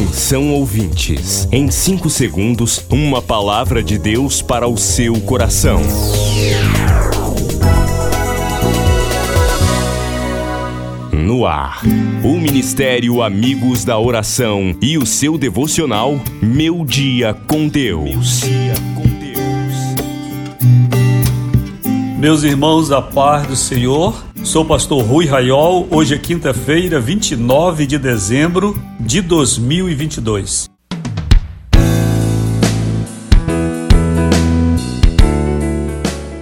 Atenção ouvintes, em 5 segundos, uma palavra de Deus para o seu coração. No ar, o Ministério Amigos da Oração e o seu devocional Meu Dia com Deus. Meus irmãos, a paz do Senhor. Sou o pastor Rui Raiol. Hoje é quinta-feira, 29 de dezembro de 2022.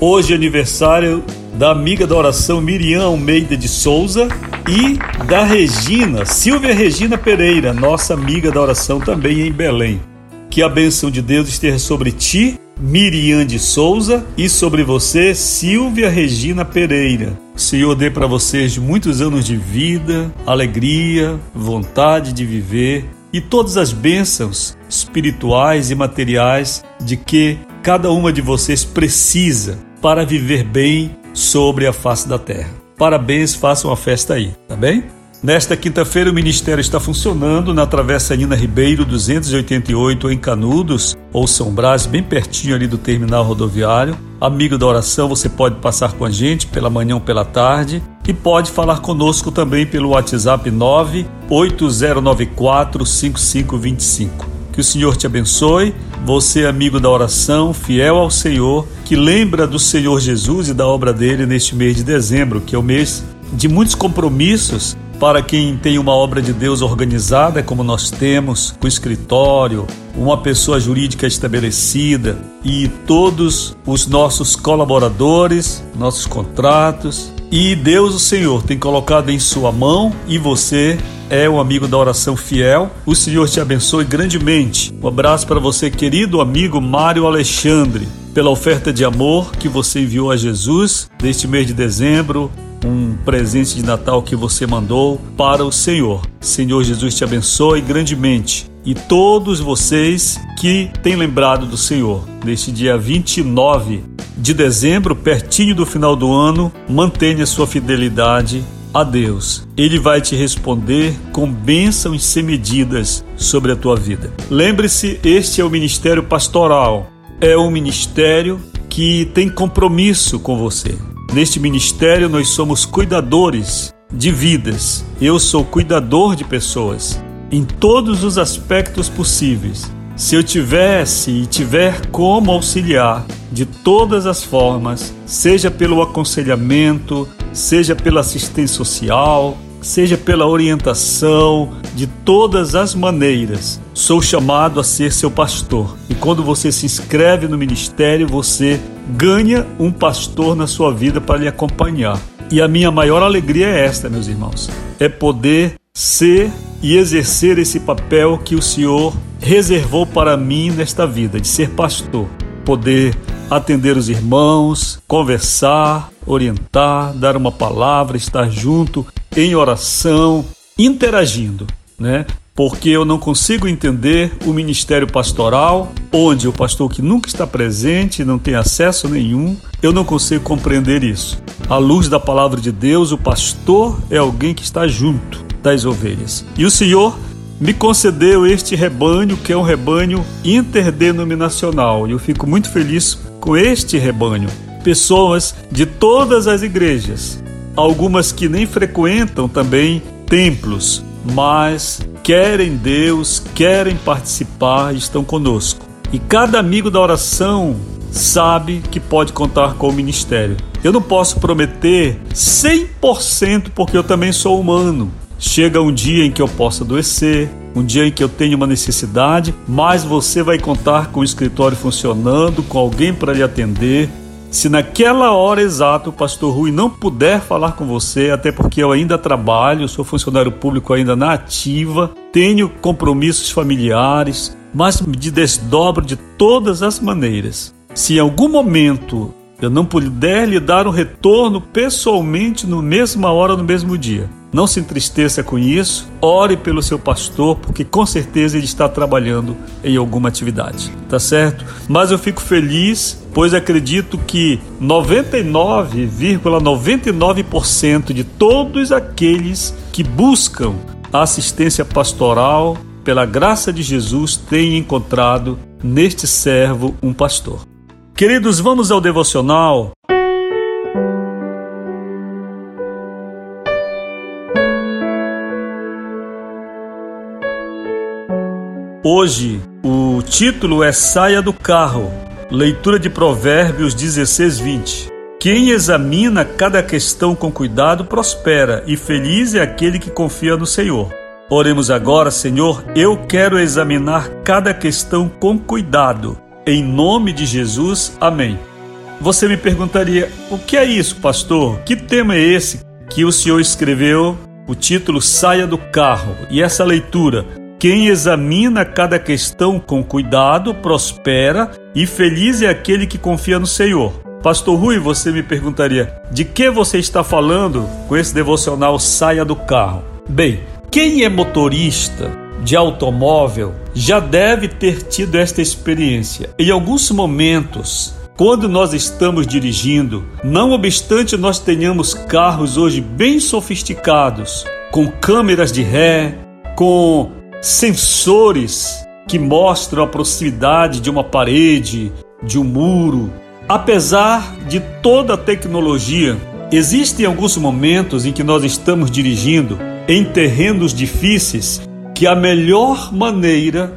Hoje é aniversário da amiga da oração Miriam Almeida de Souza e da Regina, Silvia Regina Pereira, nossa amiga da oração também em Belém. Que a bênção de Deus esteja sobre ti Miriam de Souza e sobre você, Silvia Regina Pereira. O Senhor dê para vocês muitos anos de vida, alegria, vontade de viver e todas as bênçãos espirituais e materiais de que cada uma de vocês precisa para viver bem sobre a face da terra. Parabéns, façam uma festa aí, tá bem? Nesta quinta-feira, o Ministério está funcionando na Travessa Nina Ribeiro 288, em Canudos, ou São Brás, bem pertinho ali do terminal rodoviário. Amigo da oração, você pode passar com a gente pela manhã ou pela tarde e pode falar conosco também pelo WhatsApp 98094 5525. Que o Senhor te abençoe. Você, amigo da oração, fiel ao Senhor, que lembra do Senhor Jesus e da obra dele neste mês de dezembro, que é o mês de muitos compromissos para quem tem uma obra de Deus organizada, como nós temos, com escritório, uma pessoa jurídica estabelecida e todos os nossos colaboradores, nossos contratos. E Deus, o Senhor, tem colocado em sua mão e você é um amigo da oração fiel. O Senhor te abençoe grandemente. Um abraço para você, querido amigo Mário Alexandre, pela oferta de amor que você enviou a Jesus neste mês de dezembro um presente de Natal que você mandou para o Senhor. Senhor Jesus te abençoe grandemente. E todos vocês que têm lembrado do Senhor, neste dia 29 de dezembro, pertinho do final do ano, mantenha sua fidelidade a Deus. Ele vai te responder com bênçãos sem medidas sobre a tua vida. Lembre-se, este é o ministério pastoral. É um ministério que tem compromisso com você. Neste ministério, nós somos cuidadores de vidas. Eu sou cuidador de pessoas em todos os aspectos possíveis. Se eu tivesse e tiver como auxiliar de todas as formas, seja pelo aconselhamento, seja pela assistência social, seja pela orientação, de todas as maneiras, sou chamado a ser seu pastor. E quando você se inscreve no ministério, você ganha um pastor na sua vida para lhe acompanhar. E a minha maior alegria é esta, meus irmãos: é poder ser e exercer esse papel que o Senhor reservou para mim nesta vida, de ser pastor. Poder atender os irmãos, conversar, orientar, dar uma palavra, estar junto em oração, interagindo, né? porque eu não consigo entender o ministério pastoral, onde o pastor que nunca está presente, não tem acesso nenhum, eu não consigo compreender isso. À luz da palavra de Deus, o pastor é alguém que está junto das ovelhas. E o Senhor me concedeu este rebanho, que é um rebanho interdenominacional, e eu fico muito feliz com este rebanho. Pessoas de todas as igrejas, algumas que nem frequentam também templos, mas querem Deus, querem participar e estão conosco. E cada amigo da oração sabe que pode contar com o ministério. Eu não posso prometer 100% porque eu também sou humano. Chega um dia em que eu possa adoecer, um dia em que eu tenho uma necessidade, mas você vai contar com o escritório funcionando, com alguém para lhe atender, se naquela hora exata o pastor Rui não puder falar com você, até porque eu ainda trabalho, sou funcionário público ainda na ativa, tenho compromissos familiares, mas me desdobro de todas as maneiras. Se em algum momento eu não puder lhe dar um retorno pessoalmente no mesma hora, no mesmo dia, não se entristeça com isso, ore pelo seu pastor, porque com certeza ele está trabalhando em alguma atividade, tá certo? Mas eu fico feliz, pois acredito que 99,99% ,99 de todos aqueles que buscam assistência pastoral pela graça de Jesus, tenho encontrado neste servo um pastor. Queridos, vamos ao devocional. Hoje, o título é Saia do Carro, leitura de Provérbios 16, 20. Quem examina cada questão com cuidado prospera, e feliz é aquele que confia no Senhor. Oremos agora, Senhor, eu quero examinar cada questão com cuidado. Em nome de Jesus, amém. Você me perguntaria: o que é isso, pastor? Que tema é esse que o senhor escreveu? O título Saia do Carro e essa leitura quem examina cada questão com cuidado prospera e feliz é aquele que confia no Senhor. Pastor Rui, você me perguntaria: de que você está falando com esse devocional Saia do Carro? Bem, quem é motorista de automóvel já deve ter tido esta experiência. Em alguns momentos, quando nós estamos dirigindo, não obstante nós tenhamos carros hoje bem sofisticados, com câmeras de ré, com sensores que mostram a proximidade de uma parede, de um muro. Apesar de toda a tecnologia, existem alguns momentos em que nós estamos dirigindo em terrenos difíceis que a melhor maneira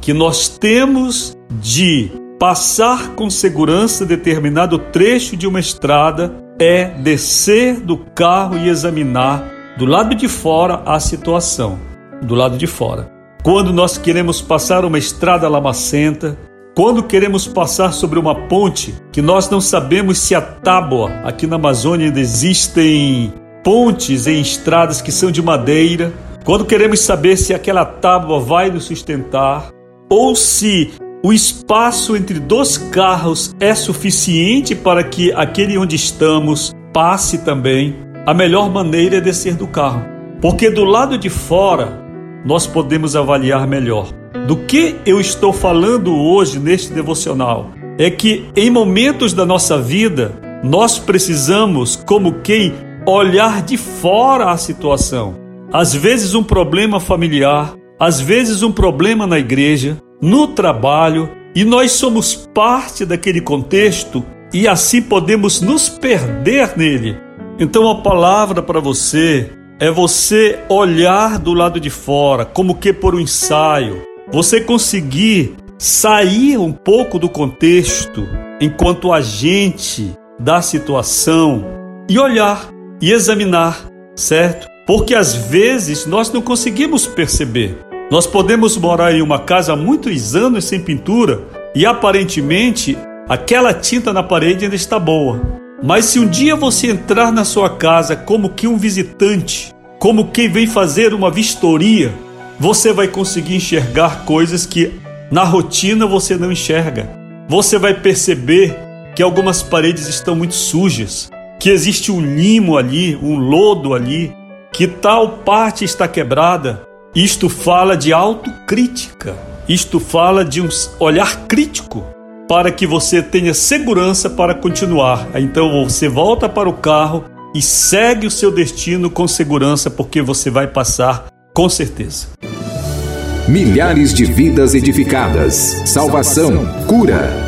que nós temos de passar com segurança determinado trecho de uma estrada é descer do carro e examinar do lado de fora a situação do lado de fora. Quando nós queremos passar uma estrada lamacenta, quando queremos passar sobre uma ponte que nós não sabemos se a tábua, aqui na Amazônia ainda existem pontes em estradas que são de madeira, quando queremos saber se aquela tábua vai nos sustentar ou se o espaço entre dois carros é suficiente para que aquele onde estamos passe também, a melhor maneira é descer do carro. Porque do lado de fora nós podemos avaliar melhor. Do que eu estou falando hoje neste devocional é que em momentos da nossa vida nós precisamos, como quem, olhar de fora a situação. Às vezes, um problema familiar, às vezes, um problema na igreja, no trabalho, e nós somos parte daquele contexto e assim podemos nos perder nele. Então, a palavra para você é você olhar do lado de fora, como que por um ensaio, você conseguir sair um pouco do contexto enquanto agente da situação e olhar e examinar, certo? Porque às vezes nós não conseguimos perceber. Nós podemos morar em uma casa há muitos anos sem pintura e aparentemente aquela tinta na parede ainda está boa. Mas se um dia você entrar na sua casa como que um visitante, como quem vem fazer uma vistoria, você vai conseguir enxergar coisas que na rotina você não enxerga. Você vai perceber que algumas paredes estão muito sujas, que existe um limo ali, um lodo ali, que tal parte está quebrada. Isto fala de autocrítica. Isto fala de um olhar crítico para que você tenha segurança para continuar. Então você volta para o carro e segue o seu destino com segurança, porque você vai passar com certeza. Milhares de vidas edificadas, salvação, cura.